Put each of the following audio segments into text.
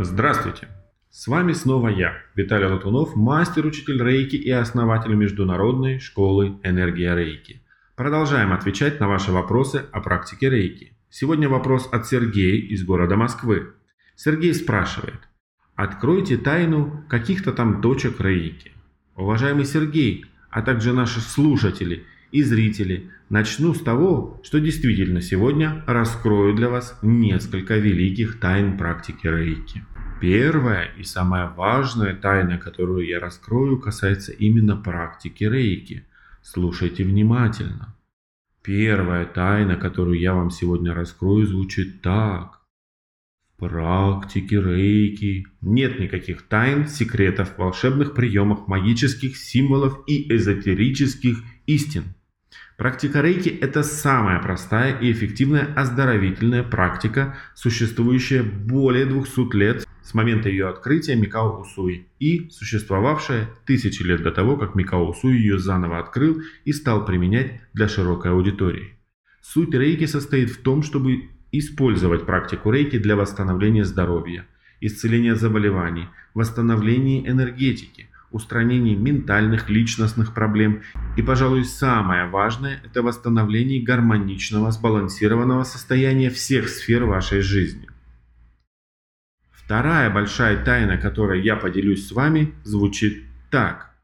Здравствуйте! С вами снова я, Виталий Латунов, мастер-учитель рейки и основатель Международной школы энергия рейки. Продолжаем отвечать на ваши вопросы о практике рейки. Сегодня вопрос от Сергея из города Москвы. Сергей спрашивает, откройте тайну каких-то там точек рейки. Уважаемый Сергей, а также наши слушатели и зрители, начну с того, что действительно сегодня раскрою для вас несколько великих тайн практики рейки. Первая и самая важная тайна, которую я раскрою, касается именно практики рейки. Слушайте внимательно. Первая тайна, которую я вам сегодня раскрою, звучит так. В практике рейки нет никаких тайн, секретов, волшебных приемов, магических символов и эзотерических истин. Практика рейки – это самая простая и эффективная оздоровительная практика, существующая более 200 лет с момента ее открытия Микао Усуи и существовавшая тысячи лет до того, как Микао Усуи ее заново открыл и стал применять для широкой аудитории. Суть рейки состоит в том, чтобы использовать практику рейки для восстановления здоровья, исцеления заболеваний, восстановления энергетики, устранения ментальных, личностных проблем и, пожалуй, самое важное – это восстановление гармоничного, сбалансированного состояния всех сфер вашей жизни. Вторая большая тайна, которой я поделюсь с вами, звучит так.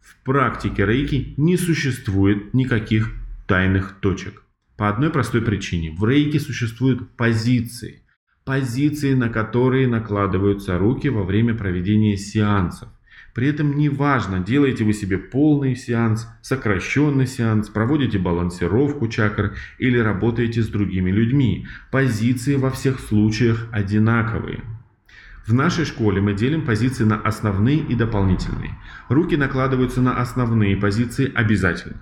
В практике рейки не существует никаких тайных точек. По одной простой причине. В рейке существуют позиции. Позиции, на которые накладываются руки во время проведения сеансов. При этом неважно, делаете вы себе полный сеанс, сокращенный сеанс, проводите балансировку чакр или работаете с другими людьми. Позиции во всех случаях одинаковые. В нашей школе мы делим позиции на основные и дополнительные. Руки накладываются на основные позиции обязательно.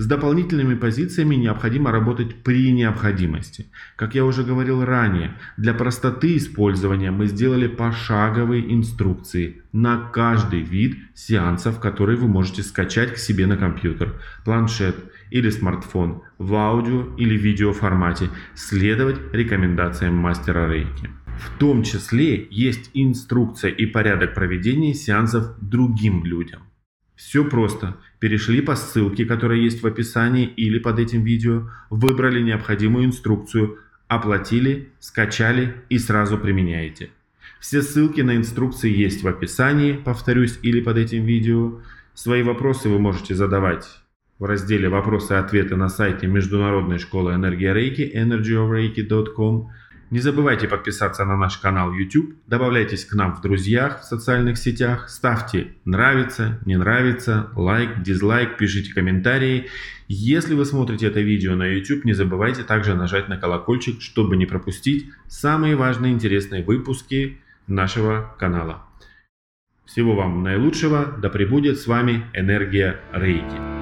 С дополнительными позициями необходимо работать при необходимости. Как я уже говорил ранее, для простоты использования мы сделали пошаговые инструкции на каждый вид сеансов, которые вы можете скачать к себе на компьютер, планшет или смартфон в аудио или видео формате, следовать рекомендациям мастера рейки. В том числе есть инструкция и порядок проведения сеансов другим людям. Все просто. Перешли по ссылке, которая есть в описании или под этим видео, выбрали необходимую инструкцию, оплатили, скачали и сразу применяете. Все ссылки на инструкции есть в описании, повторюсь, или под этим видео. Свои вопросы вы можете задавать в разделе «Вопросы и ответы» на сайте Международной школы энергии Рейки energyofreiki.com. Не забывайте подписаться на наш канал YouTube, добавляйтесь к нам в друзьях в социальных сетях, ставьте нравится, не нравится, лайк, дизлайк, пишите комментарии. Если вы смотрите это видео на YouTube, не забывайте также нажать на колокольчик, чтобы не пропустить самые важные интересные выпуски нашего канала. Всего вам наилучшего, да пребудет с вами энергия Рейки.